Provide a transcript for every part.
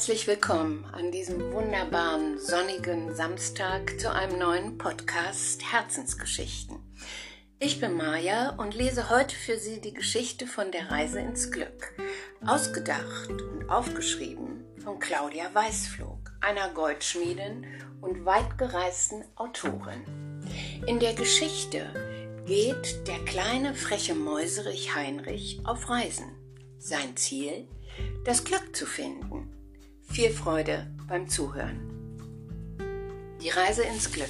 Herzlich willkommen an diesem wunderbaren sonnigen Samstag zu einem neuen Podcast Herzensgeschichten. Ich bin Maja und lese heute für Sie die Geschichte von der Reise ins Glück, ausgedacht und aufgeschrieben von Claudia Weißflog, einer Goldschmiedin und weitgereisten Autorin. In der Geschichte geht der kleine freche Mäuserich Heinrich auf Reisen. Sein Ziel? Das Glück zu finden. Viel Freude beim Zuhören. Die Reise ins Glück.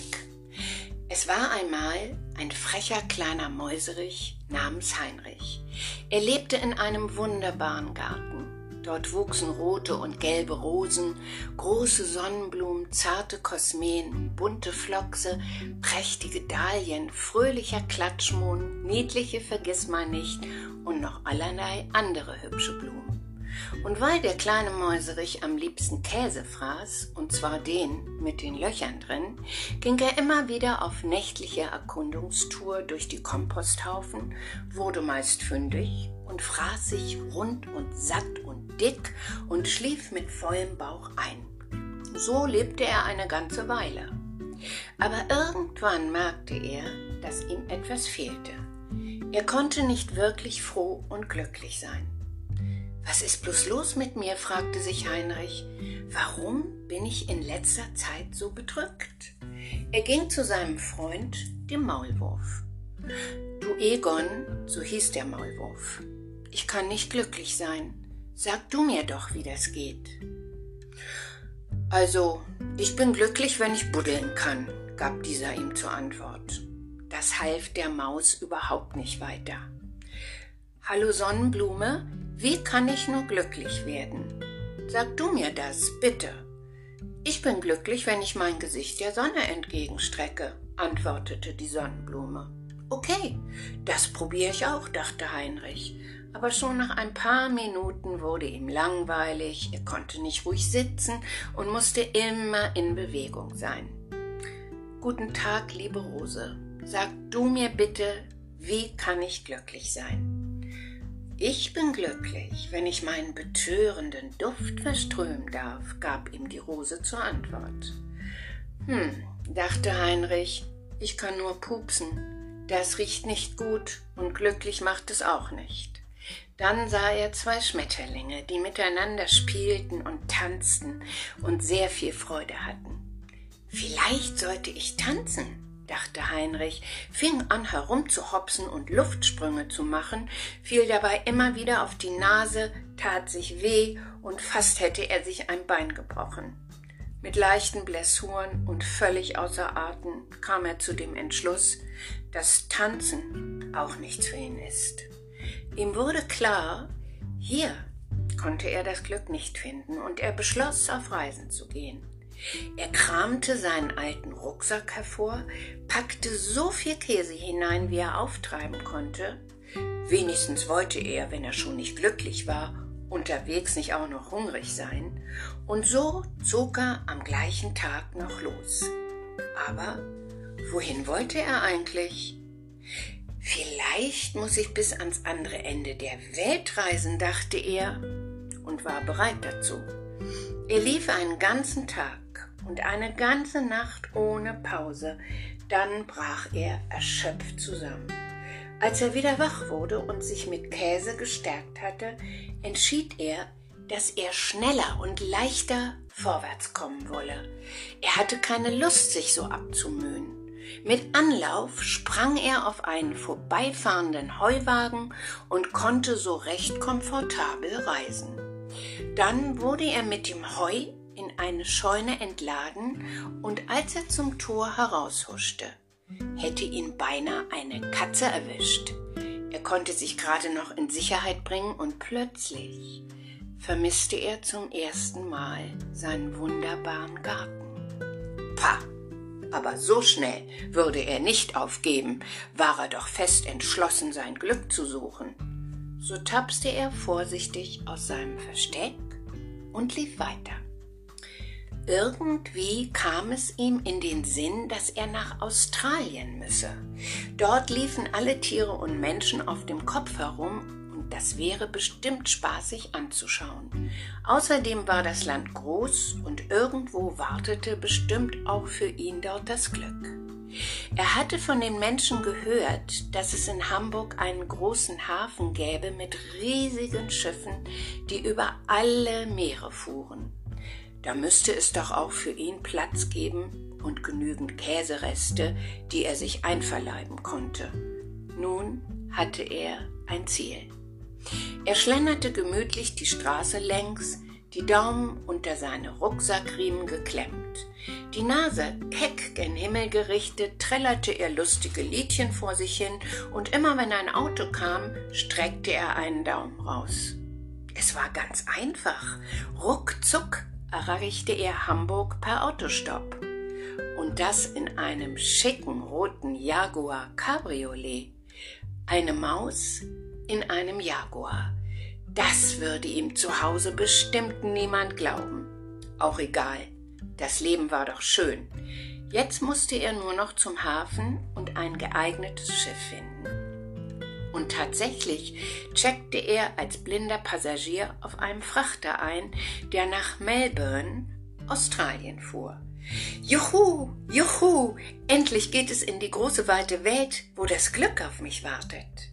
Es war einmal ein frecher kleiner Mäuserich namens Heinrich. Er lebte in einem wunderbaren Garten. Dort wuchsen rote und gelbe Rosen, große Sonnenblumen, zarte Kosmeen, bunte Flochse, prächtige Dahlien, fröhlicher Klatschmohn, niedliche Vergissmeinnicht und noch allerlei andere hübsche Blumen. Und weil der kleine Mäuserich am liebsten Käse fraß, und zwar den mit den Löchern drin, ging er immer wieder auf nächtliche Erkundungstour durch die Komposthaufen, wurde meist fündig und fraß sich rund und satt und dick und schlief mit vollem Bauch ein. So lebte er eine ganze Weile. Aber irgendwann merkte er, dass ihm etwas fehlte. Er konnte nicht wirklich froh und glücklich sein. Was ist bloß los mit mir? fragte sich Heinrich. Warum bin ich in letzter Zeit so bedrückt? Er ging zu seinem Freund, dem Maulwurf. Du Egon, so hieß der Maulwurf, ich kann nicht glücklich sein. Sag du mir doch, wie das geht. Also, ich bin glücklich, wenn ich buddeln kann, gab dieser ihm zur Antwort. Das half der Maus überhaupt nicht weiter. Hallo Sonnenblume, wie kann ich nur glücklich werden? Sag du mir das, bitte. Ich bin glücklich, wenn ich mein Gesicht der Sonne entgegenstrecke, antwortete die Sonnenblume. Okay, das probiere ich auch, dachte Heinrich. Aber schon nach ein paar Minuten wurde ihm langweilig, er konnte nicht ruhig sitzen und musste immer in Bewegung sein. Guten Tag, liebe Rose. Sag du mir bitte, wie kann ich glücklich sein? Ich bin glücklich, wenn ich meinen betörenden Duft verströmen darf, gab ihm die Rose zur Antwort. Hm, dachte Heinrich, ich kann nur pupsen. Das riecht nicht gut und glücklich macht es auch nicht. Dann sah er zwei Schmetterlinge, die miteinander spielten und tanzten und sehr viel Freude hatten. Vielleicht sollte ich tanzen, dachte Heinrich, fing an herumzuhopsen und Luftsprünge zu machen, fiel dabei immer wieder auf die Nase, tat sich weh und fast hätte er sich ein Bein gebrochen. Mit leichten Blessuren und völlig außer Atem kam er zu dem Entschluss, dass Tanzen auch nichts für ihn ist. Ihm wurde klar, hier konnte er das Glück nicht finden, und er beschloss, auf Reisen zu gehen. Er kramte seinen alten Rucksack hervor, packte so viel Käse hinein, wie er auftreiben konnte. Wenigstens wollte er, wenn er schon nicht glücklich war, unterwegs nicht auch noch hungrig sein. Und so zog er am gleichen Tag noch los. Aber wohin wollte er eigentlich? Vielleicht muss ich bis ans andere Ende der Welt reisen, dachte er und war bereit dazu. Er lief einen ganzen Tag und eine ganze Nacht ohne Pause. Dann brach er erschöpft zusammen. Als er wieder wach wurde und sich mit Käse gestärkt hatte, entschied er, dass er schneller und leichter vorwärts kommen wolle. Er hatte keine Lust, sich so abzumühen. Mit Anlauf sprang er auf einen vorbeifahrenden Heuwagen und konnte so recht komfortabel reisen. Dann wurde er mit dem Heu in eine Scheune entladen, und als er zum Tor heraushuschte, hätte ihn beinahe eine Katze erwischt. Er konnte sich gerade noch in Sicherheit bringen und plötzlich vermisste er zum ersten Mal seinen wunderbaren Garten. Pah! Aber so schnell würde er nicht aufgeben, war er doch fest entschlossen, sein Glück zu suchen. So tapste er vorsichtig aus seinem Versteck und lief weiter. Irgendwie kam es ihm in den Sinn, dass er nach Australien müsse. Dort liefen alle Tiere und Menschen auf dem Kopf herum und das wäre bestimmt spaßig anzuschauen. Außerdem war das Land groß und irgendwo wartete bestimmt auch für ihn dort das Glück. Er hatte von den Menschen gehört, dass es in Hamburg einen großen Hafen gäbe mit riesigen Schiffen, die über alle Meere fuhren. Da müsste es doch auch für ihn Platz geben und genügend Käsereste, die er sich einverleiben konnte. Nun hatte er ein Ziel. Er schlenderte gemütlich die Straße längs, die Daumen unter seine Rucksackriemen geklemmt. Die Nase keck gen Himmel gerichtet, trällerte er lustige Liedchen vor sich hin, und immer wenn ein Auto kam, streckte er einen Daumen raus. Es war ganz einfach. Ruckzuck erreichte er Hamburg per Autostopp. Und das in einem schicken roten Jaguar Cabriolet. Eine Maus in einem Jaguar. Das würde ihm zu Hause bestimmt niemand glauben. Auch egal, das Leben war doch schön. Jetzt musste er nur noch zum Hafen und ein geeignetes Schiff finden. Und tatsächlich checkte er als blinder Passagier auf einem Frachter ein, der nach Melbourne, Australien fuhr. Juhu, juhu, endlich geht es in die große weite Welt, wo das Glück auf mich wartet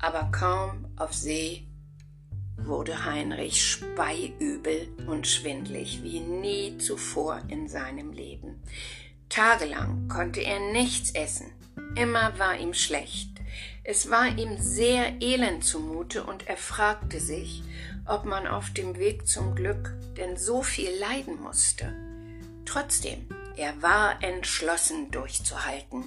aber kaum auf See wurde Heinrich speiübel und schwindlig wie nie zuvor in seinem Leben. Tagelang konnte er nichts essen, immer war ihm schlecht. Es war ihm sehr elend zumute und er fragte sich, ob man auf dem Weg zum Glück denn so viel leiden musste. Trotzdem, er war entschlossen durchzuhalten.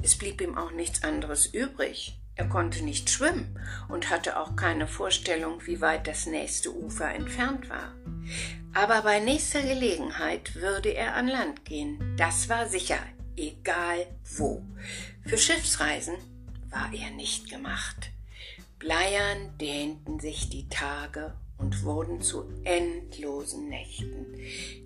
Es blieb ihm auch nichts anderes übrig. Er konnte nicht schwimmen und hatte auch keine Vorstellung, wie weit das nächste Ufer entfernt war. Aber bei nächster Gelegenheit würde er an Land gehen. Das war sicher, egal wo. Für Schiffsreisen war er nicht gemacht. Bleiern dehnten sich die Tage und wurden zu endlosen Nächten.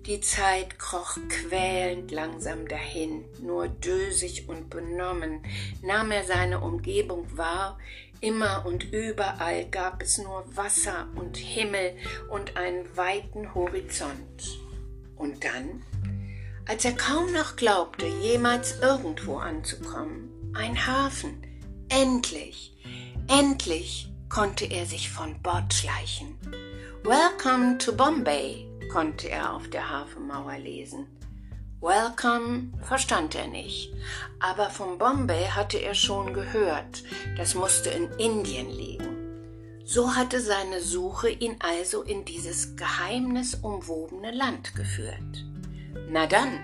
Die Zeit kroch quälend langsam dahin, nur dösig und benommen nahm er seine Umgebung wahr, immer und überall gab es nur Wasser und Himmel und einen weiten Horizont. Und dann, als er kaum noch glaubte, jemals irgendwo anzukommen, ein Hafen, endlich, endlich konnte er sich von Bord schleichen. Welcome to Bombay konnte er auf der Hafenmauer lesen. Welcome verstand er nicht, aber von Bombay hatte er schon gehört, das musste in Indien liegen. So hatte seine Suche ihn also in dieses geheimnisumwobene Land geführt. Na dann,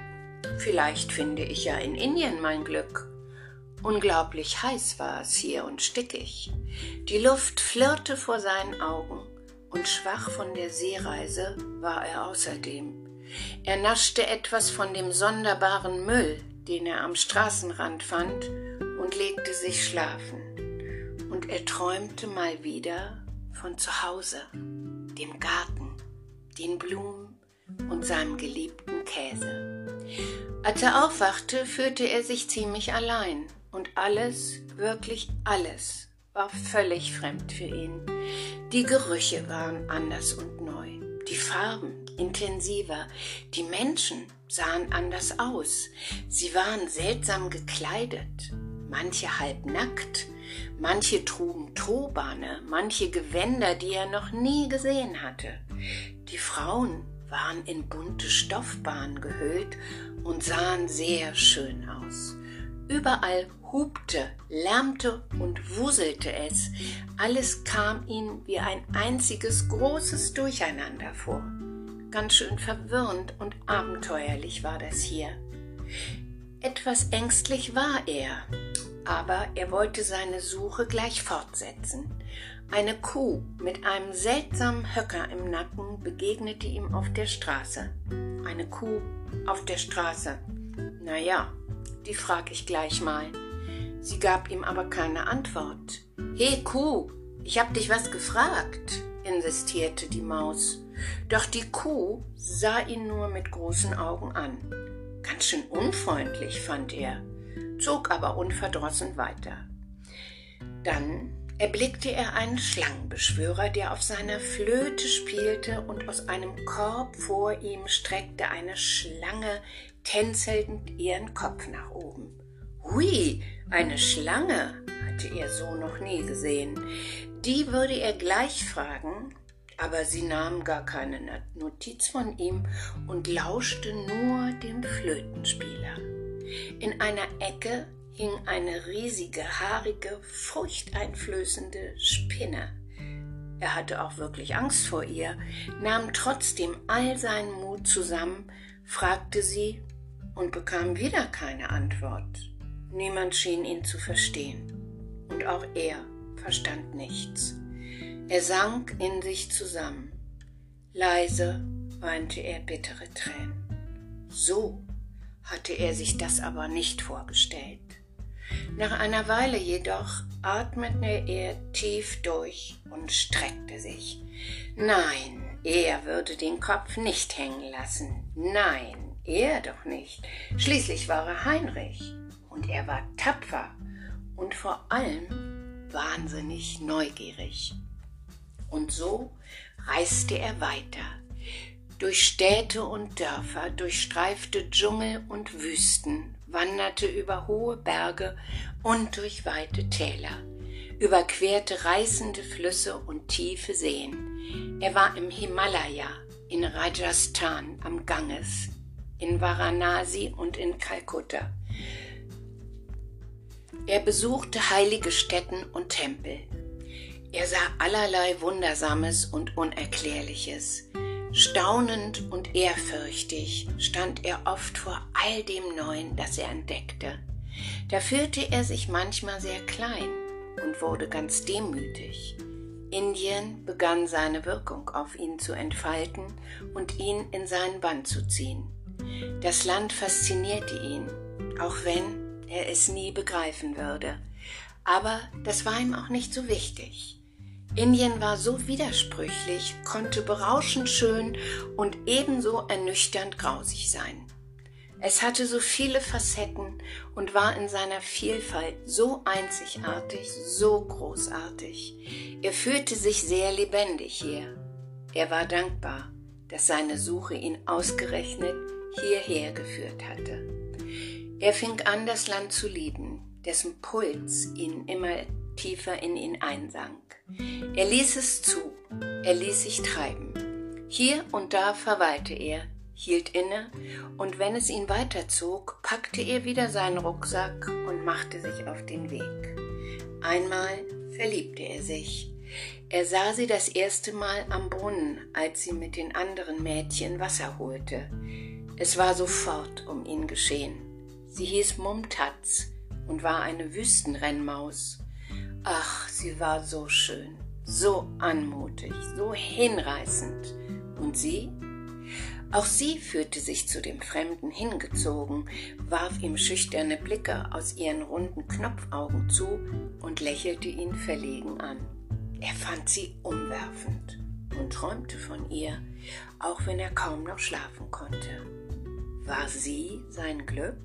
vielleicht finde ich ja in Indien mein Glück. Unglaublich heiß war es hier und stickig. Die Luft flirrte vor seinen Augen und schwach von der Seereise war er außerdem. Er naschte etwas von dem sonderbaren Müll, den er am Straßenrand fand, und legte sich schlafen. Und er träumte mal wieder von zu Hause, dem Garten, den Blumen und seinem geliebten Käse. Als er aufwachte, fühlte er sich ziemlich allein und alles, wirklich alles, war völlig fremd für ihn. Die Gerüche waren anders und neu, die Farben intensiver, die Menschen sahen anders aus, sie waren seltsam gekleidet, manche halb nackt, manche trugen Turbane, manche Gewänder, die er noch nie gesehen hatte. Die Frauen waren in bunte Stoffbahnen gehüllt und sahen sehr schön aus. Überall hupte, lärmte und wuselte es. Alles kam ihm wie ein einziges großes Durcheinander vor. Ganz schön verwirrend und abenteuerlich war das hier. Etwas ängstlich war er, aber er wollte seine Suche gleich fortsetzen. Eine Kuh mit einem seltsamen Höcker im Nacken begegnete ihm auf der Straße. Eine Kuh auf der Straße. Na ja, die frag ich gleich mal. Sie gab ihm aber keine Antwort. He Kuh, ich hab dich was gefragt, insistierte die Maus. Doch die Kuh sah ihn nur mit großen Augen an. Ganz schön unfreundlich, fand er, zog aber unverdrossen weiter. Dann, erblickte er einen Schlangenbeschwörer, der auf seiner Flöte spielte und aus einem Korb vor ihm streckte eine Schlange tänzelnd ihren Kopf nach oben. Hui, eine Schlange hatte er so noch nie gesehen. Die würde er gleich fragen, aber sie nahm gar keine Notiz von ihm und lauschte nur dem Flötenspieler. In einer Ecke hing eine riesige, haarige, furchteinflößende Spinne. Er hatte auch wirklich Angst vor ihr, nahm trotzdem all seinen Mut zusammen, fragte sie und bekam wieder keine Antwort. Niemand schien ihn zu verstehen, und auch er verstand nichts. Er sank in sich zusammen. Leise weinte er bittere Tränen. So hatte er sich das aber nicht vorgestellt. Nach einer Weile jedoch atmete er tief durch und streckte sich. Nein, er würde den Kopf nicht hängen lassen. Nein, er doch nicht. Schließlich war er Heinrich und er war tapfer und vor allem wahnsinnig neugierig. Und so reiste er weiter, durch Städte und Dörfer, durchstreifte Dschungel und Wüsten, wanderte über hohe Berge und durch weite Täler, überquerte reißende Flüsse und tiefe Seen. Er war im Himalaya, in Rajasthan am Ganges, in Varanasi und in Kalkutta. Er besuchte heilige Stätten und Tempel. Er sah allerlei Wundersames und Unerklärliches. Staunend und ehrfürchtig stand er oft vor all dem Neuen, das er entdeckte. Da fühlte er sich manchmal sehr klein und wurde ganz demütig. Indien begann seine Wirkung auf ihn zu entfalten und ihn in seinen Bann zu ziehen. Das Land faszinierte ihn, auch wenn er es nie begreifen würde. Aber das war ihm auch nicht so wichtig. Indien war so widersprüchlich, konnte berauschend schön und ebenso ernüchternd grausig sein. Es hatte so viele Facetten und war in seiner Vielfalt so einzigartig, so großartig. Er fühlte sich sehr lebendig hier. Er war dankbar, dass seine Suche ihn ausgerechnet hierher geführt hatte. Er fing an, das Land zu lieben, dessen Puls ihn immer tiefer in ihn einsank. Er ließ es zu, er ließ sich treiben. Hier und da verweilte er, hielt inne, und wenn es ihn weiterzog, packte er wieder seinen Rucksack und machte sich auf den Weg. Einmal verliebte er sich. Er sah sie das erste Mal am Brunnen, als sie mit den anderen Mädchen Wasser holte. Es war sofort um ihn geschehen. Sie hieß Mumtaz und war eine Wüstenrennmaus. Ach, sie war so schön, so anmutig, so hinreißend. Und sie? Auch sie fühlte sich zu dem Fremden hingezogen, warf ihm schüchterne Blicke aus ihren runden Knopfaugen zu und lächelte ihn verlegen an. Er fand sie umwerfend und träumte von ihr, auch wenn er kaum noch schlafen konnte. War sie sein Glück?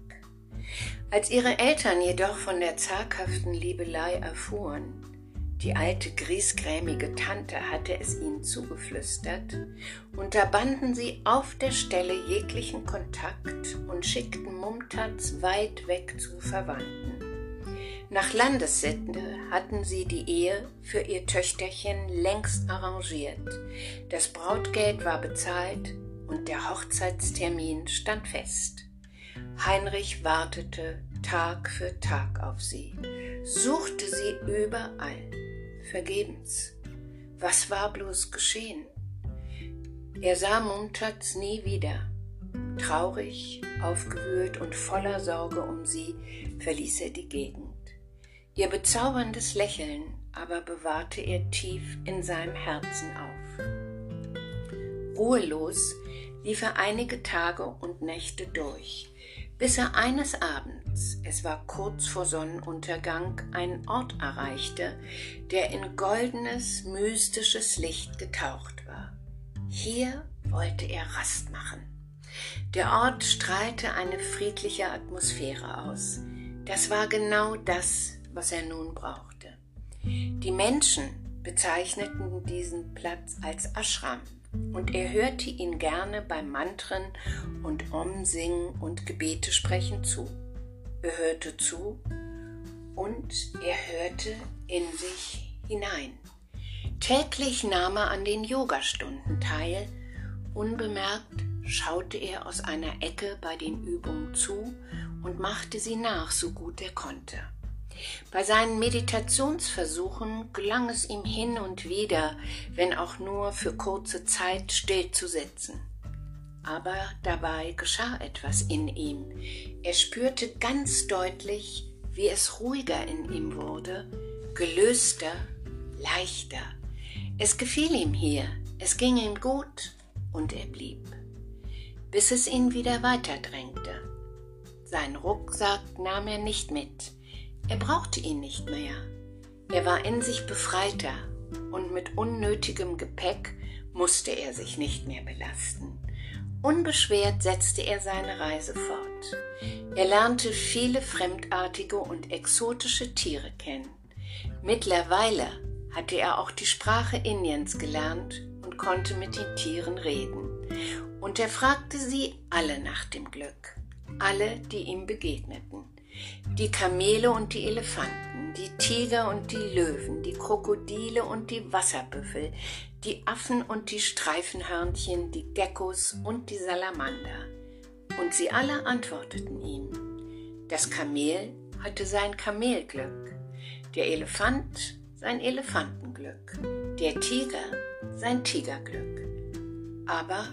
Als ihre Eltern jedoch von der zaghaften Liebelei erfuhren, die alte griesgrämige Tante hatte es ihnen zugeflüstert, unterbanden sie auf der Stelle jeglichen Kontakt und schickten Mumtaz weit weg zu Verwandten. Nach Landessitte hatten sie die Ehe für ihr Töchterchen längst arrangiert. Das Brautgeld war bezahlt und der Hochzeitstermin stand fest. Heinrich wartete Tag für Tag auf sie, suchte sie überall, vergebens. Was war bloß geschehen? Er sah Muntatz nie wieder. Traurig, aufgewühlt und voller Sorge um sie verließ er die Gegend. Ihr bezauberndes Lächeln aber bewahrte er tief in seinem Herzen auf. Ruhelos lief er einige Tage und Nächte durch, bis er eines Abends, es war kurz vor Sonnenuntergang, einen Ort erreichte, der in goldenes, mystisches Licht getaucht war. Hier wollte er Rast machen. Der Ort strahlte eine friedliche Atmosphäre aus. Das war genau das, was er nun brauchte. Die Menschen bezeichneten diesen Platz als Ashram und er hörte ihn gerne beim Mantren und Om-Singen und Gebete sprechen zu. Er hörte zu und er hörte in sich hinein. Täglich nahm er an den Yogastunden teil. Unbemerkt schaute er aus einer Ecke bei den Übungen zu und machte sie nach, so gut er konnte. Bei seinen Meditationsversuchen gelang es ihm hin und wieder, wenn auch nur für kurze Zeit, still zu sitzen. Aber dabei geschah etwas in ihm. Er spürte ganz deutlich, wie es ruhiger in ihm wurde, gelöster, leichter. Es gefiel ihm hier, es ging ihm gut und er blieb, bis es ihn wieder weiterdrängte. Sein Rucksack nahm er nicht mit, er brauchte ihn nicht mehr. Er war in sich befreiter und mit unnötigem Gepäck musste er sich nicht mehr belasten. Unbeschwert setzte er seine Reise fort. Er lernte viele fremdartige und exotische Tiere kennen. Mittlerweile hatte er auch die Sprache Indiens gelernt und konnte mit den Tieren reden. Und er fragte sie alle nach dem Glück, alle, die ihm begegneten. Die Kamele und die Elefanten, die Tiger und die Löwen, die Krokodile und die Wasserbüffel, die Affen und die Streifenhörnchen, die Geckos und die Salamander. Und sie alle antworteten ihm. Das Kamel hatte sein Kamelglück, der Elefant sein Elefantenglück, der Tiger sein Tigerglück. Aber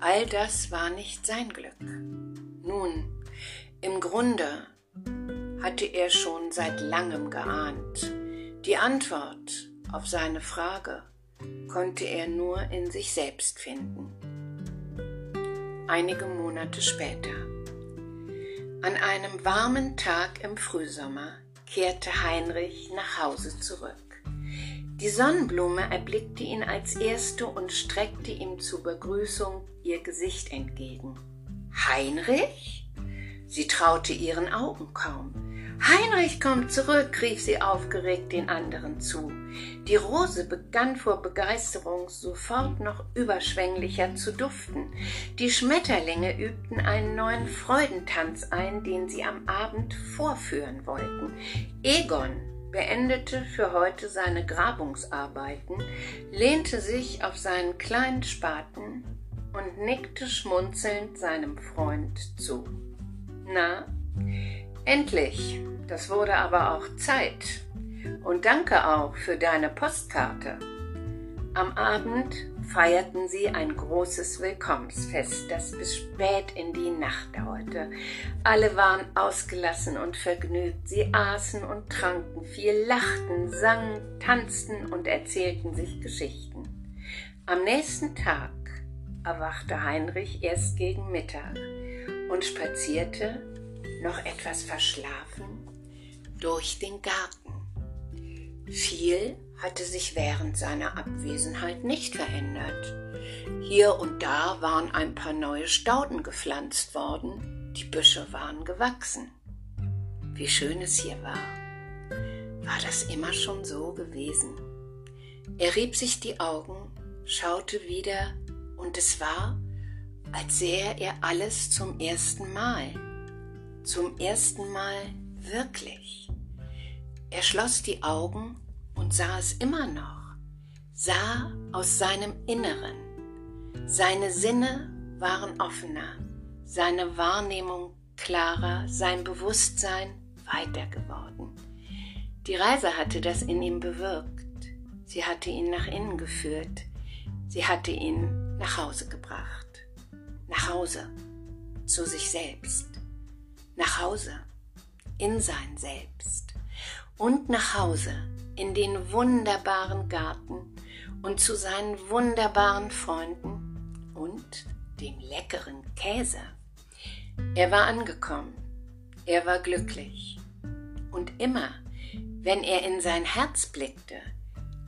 all das war nicht sein Glück. Nun, im Grunde hatte er schon seit langem geahnt. Die Antwort auf seine Frage konnte er nur in sich selbst finden. Einige Monate später. An einem warmen Tag im Frühsommer kehrte Heinrich nach Hause zurück. Die Sonnenblume erblickte ihn als erste und streckte ihm zur Begrüßung ihr Gesicht entgegen. Heinrich? Sie traute ihren Augen kaum. Heinrich kommt zurück, rief sie aufgeregt den anderen zu. Die Rose begann vor Begeisterung sofort noch überschwänglicher zu duften. Die Schmetterlinge übten einen neuen Freudentanz ein, den sie am Abend vorführen wollten. Egon beendete für heute seine Grabungsarbeiten, lehnte sich auf seinen kleinen Spaten und nickte schmunzelnd seinem Freund zu. Na, Endlich, das wurde aber auch Zeit. Und danke auch für deine Postkarte. Am Abend feierten sie ein großes Willkommensfest, das bis spät in die Nacht dauerte. Alle waren ausgelassen und vergnügt. Sie aßen und tranken viel, lachten, sangen, tanzten und erzählten sich Geschichten. Am nächsten Tag erwachte Heinrich erst gegen Mittag und spazierte noch etwas verschlafen, durch den Garten. Viel hatte sich während seiner Abwesenheit nicht verändert. Hier und da waren ein paar neue Stauden gepflanzt worden, die Büsche waren gewachsen. Wie schön es hier war. War das immer schon so gewesen? Er rieb sich die Augen, schaute wieder, und es war, als sähe er alles zum ersten Mal zum ersten Mal wirklich. Er schloss die Augen und sah es immer noch, sah aus seinem Inneren. Seine Sinne waren offener, seine Wahrnehmung klarer, sein Bewusstsein weiter geworden. Die Reise hatte das in ihm bewirkt. Sie hatte ihn nach innen geführt. Sie hatte ihn nach Hause gebracht. Nach Hause, zu sich selbst nach Hause, in sein Selbst und nach Hause, in den wunderbaren Garten und zu seinen wunderbaren Freunden und dem leckeren Käse. Er war angekommen, er war glücklich. Und immer, wenn er in sein Herz blickte,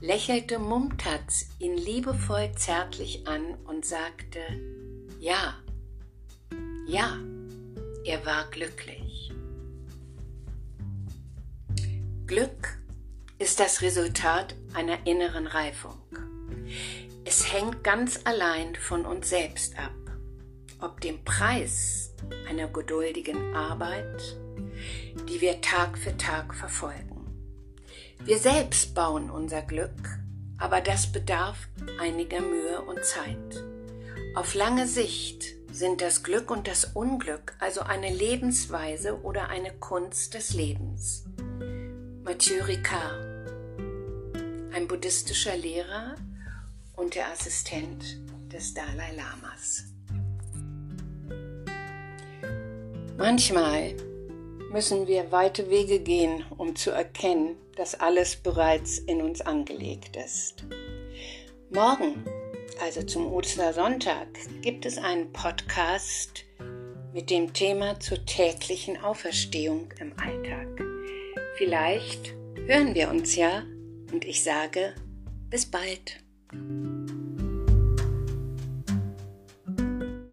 lächelte Mumtaz ihn liebevoll zärtlich an und sagte, ja, ja. Er war glücklich. Glück ist das Resultat einer inneren Reifung. Es hängt ganz allein von uns selbst ab, ob dem Preis einer geduldigen Arbeit, die wir Tag für Tag verfolgen. Wir selbst bauen unser Glück, aber das bedarf einiger Mühe und Zeit. Auf lange Sicht sind das Glück und das Unglück also eine Lebensweise oder eine Kunst des Lebens. Mathieu Ricard, ein buddhistischer Lehrer und der Assistent des Dalai Lamas. Manchmal müssen wir weite Wege gehen, um zu erkennen, dass alles bereits in uns angelegt ist. Morgen, also zum Ostersonntag, gibt es einen Podcast mit dem Thema zur täglichen Auferstehung im Alltag. Vielleicht hören wir uns ja und ich sage bis bald.